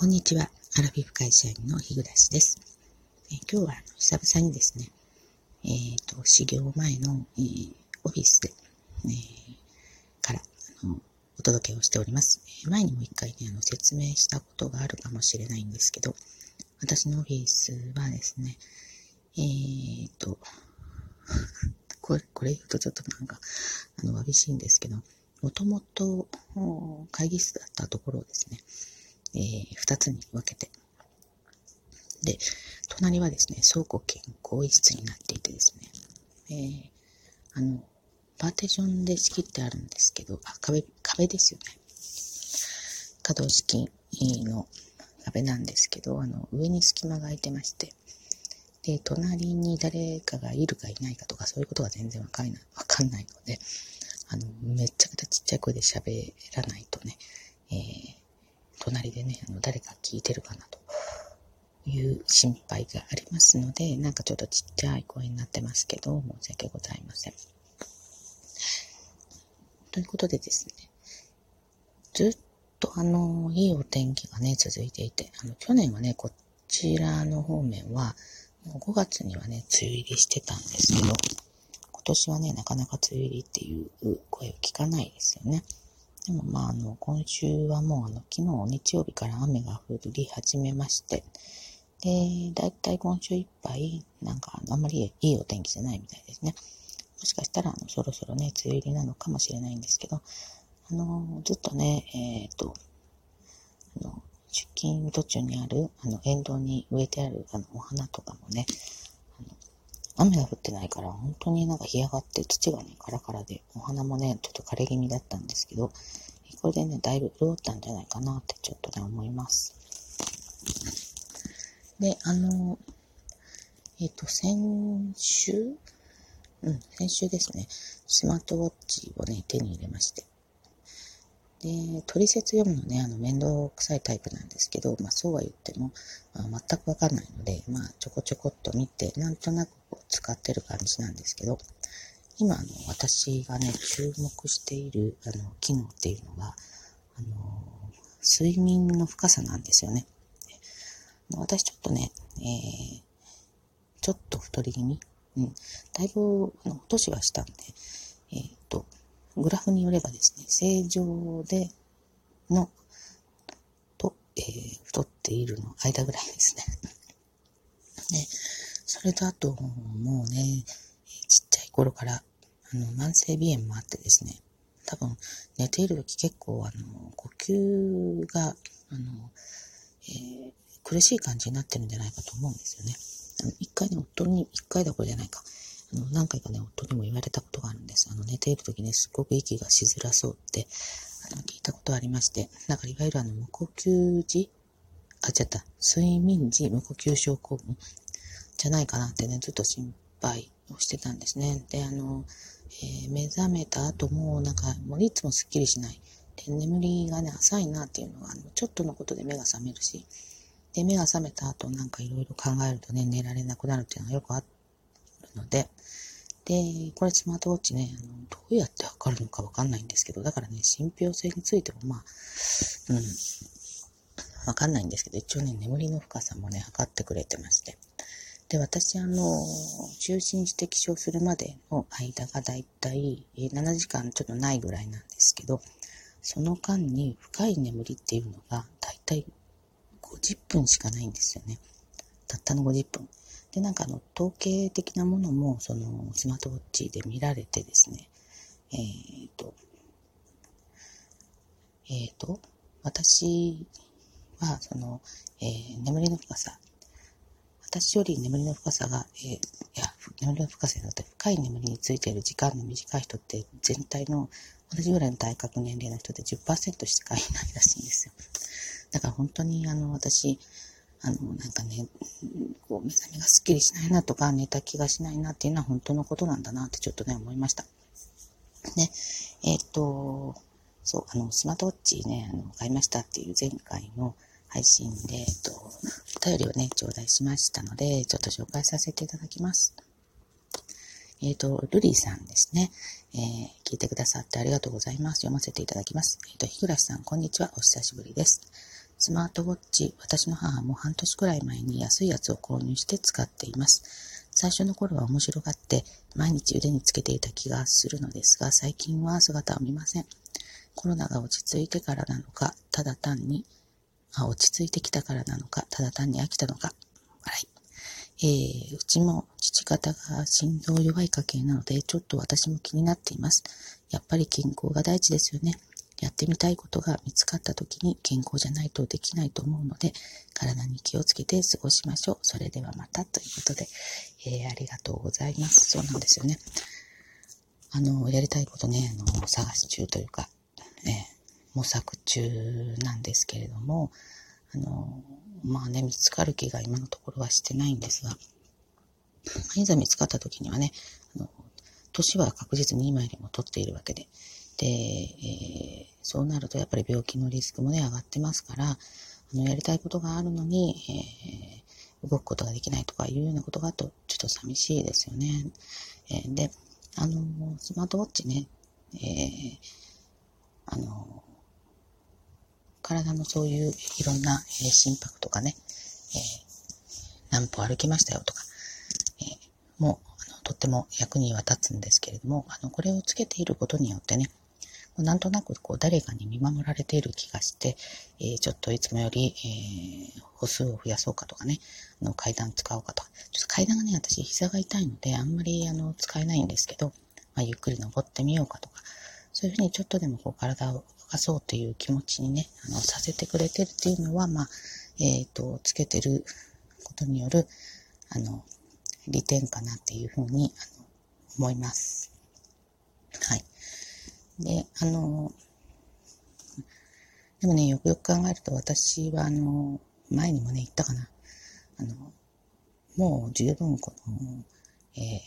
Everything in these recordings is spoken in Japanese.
こんにちは。アラフィフ会社員の日暮です。え今日は久々にですね、えっ、ー、と、始業前の、えー、オフィスで、えー、からあのお届けをしております。前にも一回ね、あの説明したことがあるかもしれないんですけど、私のオフィスはですね、えっ、と、これ、これ言うとちょっとなんか、あの、わびしいんですけど、もともと会議室だったところですね、えー、二つに分けて。で、隣はですね、倉庫兼更衣室になっていてですね、えー、あの、パーテーションで仕切ってあるんですけど、あ、壁、壁ですよね。可動式の壁なんですけど、あの、上に隙間が空いてまして、で、隣に誰かがいるかいないかとか、そういうことが全然わかんない、わかんないので、あの、めちゃくちゃちっちゃい声で喋らないとね、えー、隣でね、あの誰か聞いてるかなという心配がありますので、なんかちょっとちっちゃい声になってますけど、申し訳ございません。ということでですね、ずっとあの、いいお天気がね、続いていて、あの、去年はね、こちらの方面は、もう5月にはね、梅雨入りしてたんですけど、今年はね、なかなか梅雨入りっていう声を聞かないですよね。でもまあ、あの、今週はもう、あの、昨日日曜日から雨が降り始めまして、で、だいたい今週いっぱい、なんか、あんまりいいお天気じゃないみたいですね。もしかしたら、あの、そろそろね、梅雨入りなのかもしれないんですけど、あの、ずっとね、えっ、ー、と、あの、出勤途中にある、あの、沿道に植えてある、あの、お花とかもね、雨が降ってないから、本当になんか干上がって土がね、カラカラで、お花もね、ちょっと枯れ気味だったんですけど、これでね、だいぶ潤ったんじゃないかなってちょっとね、思います。で、あの、えっ、ー、と、先週？うん、先週ですね、スマートウォッチをね、手に入れまして。で、取説読むのね、あの、面倒くさいタイプなんですけど、まあそうは言っても、まあ、全くわかんないので、まあちょこちょこっと見て、なんとなく使ってる感じなんですけど、今、あの、私がね、注目している、あの、機能っていうのが、あの、睡眠の深さなんですよね。私ちょっとね、えー、ちょっと太り気味？うん。だいぶ、あの、年はしたんで、えっ、と、グラフによればですね、正常での、と、えー、太っているの間ぐらいですね。で、それとあと、もうね、ちっちゃい頃から、あの、慢性鼻炎もあってですね、多分、寝ている時結構、あの、呼吸が、あの、えー、苦しい感じになってるんじゃないかと思うんですよね。一回ね、夫に、一回だこれじゃないか。何回かね、夫にも言われたことがあるんです。あの、寝ている時ね、すっごく息がしづらそうって、あの、聞いたことありまして、だからいわゆるあの、無呼吸時あ、違った、睡眠時無呼吸症候群じゃないかなってね、ずっと心配をしてたんですね。で、あの、えー、目覚めた後も、なんか、もういつもすっきりしない。で、眠りがね、浅いなっていうのが、あのちょっとのことで目が覚めるし、で、目が覚めた後、なんかいろいろ考えるとね、寝られなくなるっていうのがよくあるので、で、これスマートウォッチね、あのどうやって測るのかわかんないんですけど、だからね、信憑性についてもまあ、うん、わかんないんですけど、一応ね、眠りの深さもね、測ってくれてまして。で、私、あの、就寝して起床するまでの間がだいたい7時間ちょっとないぐらいなんですけど、その間に深い眠りっていうのがだいたい50分しかないんですよね。たったの50分。で、なんかあの、統計的なものも、その、スマートウォッチで見られてですね、えっ、ー、と、えっ、ー、と、私は、その、えー、眠りの深さ私より眠りの深さが、えー、いや、眠りの深さによって深い眠りについている時間の短い人って全体の同じぐらいの体格年齢の人で10%しかいないらしいんですよ。だから本当にあの私、あの、なんかね、こう、目覚めがスッキリしないなとか、寝た気がしないなっていうのは本当のことなんだなってちょっとね、思いました。で、えっ、と、そう、あの、スマートウォッチね、あの、買いましたっていう前回の、配信で、えっと、お便りをね、頂戴しましたので、ちょっと紹介させていただきます。えっ、と、ルリーさんですね。えー、聞いてくださってありがとうございます。読ませていただきます。えっ、と、日暮さん、こんにちは。お久しぶりです。スマートウォッチ、私の母も半年くらい前に安いやつを購入して使っています。最初の頃は面白がって毎日腕につけていた気がするのですが、最近は姿を見ません。コロナが落ち着いてからなのか、ただ単に、あ、落ち着いてきたからなのか、ただ単に飽きたのか、笑い。えー、うちも父方が心臓弱い家系なので、ちょっと私も気になっています。やっぱり健康が第一ですよね。やってみたいことが見つかった時に健康じゃないとできないと思うので、体に気をつけて過ごしましょう。それではまたということで、えー、ありがとうございます。そうなんですよね。あの、やりたいことね、あの、探し中というか、え、模索中なんですけれども、あの、まあね、見つかる気が今のところはしてないんですが、いざ見つかった時にはね、あの、年は確実に今よりも取っているわけで、で、えー、そうなるとやっぱり病気のリスクもね、上がってますから、あの、やりたいことがあるのに、えー、動くことができないとかいうようなことがあると、ちょっと寂しいですよね。えー、で、あの、スマートウォッチね、えー、あの、体のそういういろんな、えー、心拍とかね、え、何歩歩きましたよとか、え、もう、あの、とっても役には立つんですけれども、あの、これをつけていることによってね、なんとなくこう誰かに見守られている気がして、えー、ちょっといつもより、えー、歩数を増やそうかとかね、あの階段使おうかとか。ちょっと階段がね、私膝が痛いので、あんまりあの使えないんですけど、まあ、ゆっくり登ってみようかとか、そういうふうにちょっとでもこう体を動かそうという気持ちにね、あのさせてくれてるっていうのは、まあ、えっ、ー、と、つけてることによる、あの、利点かなっていうふうにあの思います。はい。で、あの、でもね、よくよく考えると私は、あの、前にもね、言ったかな。あの、もう十分この、えー、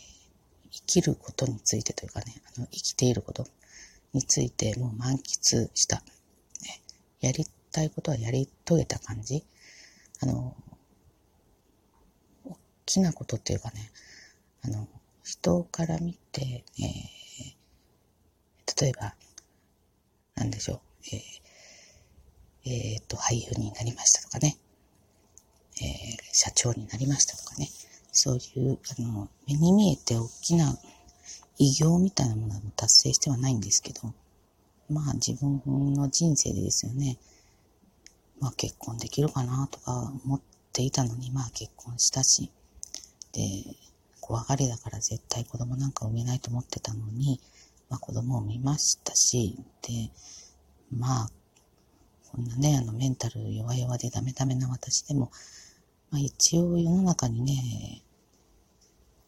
生きることについてというかね、あの生きていることについてもう満喫した。ね、やりたいことはやり遂げた感じ。あの、大きなことっていうかね、あの、人から見て、えー例えば、なんでしょう、えー、えー、と、俳優になりましたとかね、えー、社長になりましたとかね、そういう、あの、目に見えて大きな偉業みたいなものも達成してはないんですけど、まあ自分の人生でですよね、まあ結婚できるかなとか思っていたのに、まあ結婚したし、で、怖がりだから絶対子供なんか産めないと思ってたのに、まあ、子供を見ましたし、で、まあ、こんなね、あの、メンタル弱々でダメダメな私でも、まあ、一応世の中にね、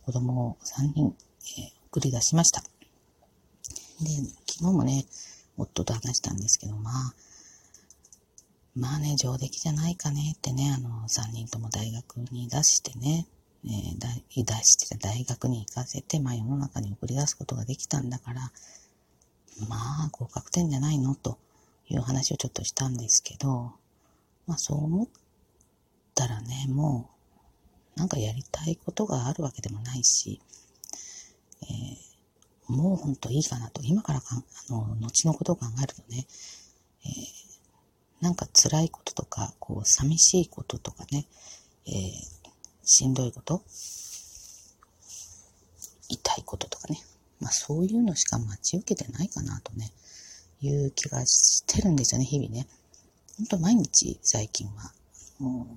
子供を3人、えー、送り出しました。で、昨日もね、夫と話したんですけど、まあ、まあね、上出来じゃないかねってね、あの、3人とも大学に出してね、えー、出してた大学に行かせて、まあ世の中に送り出すことができたんだから、まあ合格点じゃないの？という話をちょっとしたんですけど、まあそう思ったらね、もうなんかやりたいことがあるわけでもないし、えー、もうほんといいかなと、今からかあの、後のことを考えるとね、えー、なんか辛いこととか、こう寂しいこととかね、えーしんどいこと、痛いこととかね。まあそういうのしか待ち受けてないかなとね、いう気がしてるんですよね、日々ね。ほんと毎日最近は、もう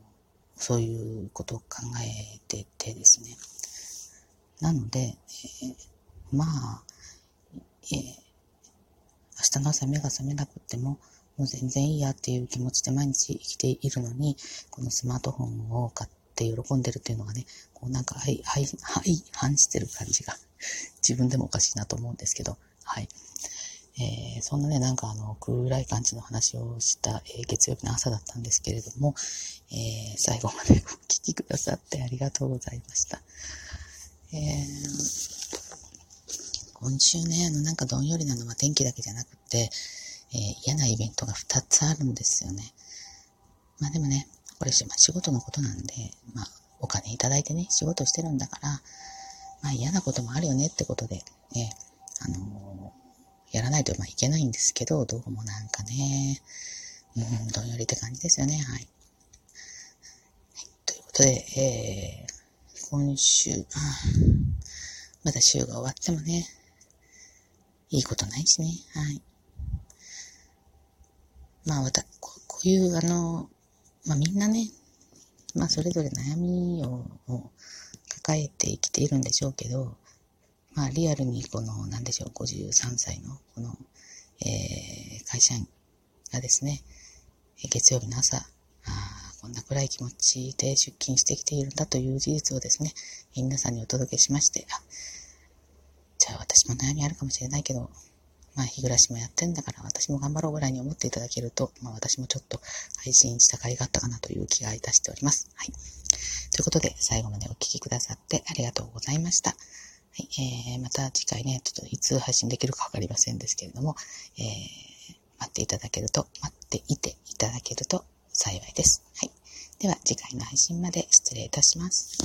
そういうことを考えててですね。なので、えー、まあ、えー、明日の朝目が覚めなくっても、もう全然いいやっていう気持ちで毎日生きているのに、このスマートフォンを買ってって喜んでるっていうのがね、こうなんか、はい、はい、はい、反してる感じが、自分でもおかしいなと思うんですけど、はい。えー、そんなね、なんかあの、暗い感じの話をした、えー、月曜日の朝だったんですけれども、えー、最後まで お聞きくださってありがとうございました。え今週ね、あの、なんかどんよりなのは天気だけじゃなくて、え嫌なイベントが2つあるんですよね。まあでもね、これし、まあ、仕事のことなんで、まあ、お金いただいてね、仕事してるんだから、まあ嫌なこともあるよねってことで、ね、あのー、やらないとまあいけないんですけど、どうもなんかね、うん、どんよりって感じですよね。はい。はい、ということで、えー、今週、まだ週が終わってもね、いいことないしね。はい。まあ、わた、こういう、あの、まあみんなね、まあそれぞれ悩みを抱えて生きているんでしょうけど、まあリアルにこの、なんでしょう、53歳のこの、えー、会社員がですね、月曜日の朝、あこんな暗い気持ちで出勤してきているんだという事実をですね、皆さんにお届けしまして、あ、じゃあ私も悩みあるかもしれないけど、まあ、日暮らしもやってんだから私も頑張ろうぐらいに思っていただけると、まあ、私もちょっと配信した甲斐があったかなという気がいたしております。はい。ということで、最後までお聴きくださってありがとうございました。はい。えー、また次回ね、ちょっといつ配信できるかわかりませんですけれども、えー、待っていただけると、待っていていただけると幸いです。はい。では、次回の配信まで失礼いたします。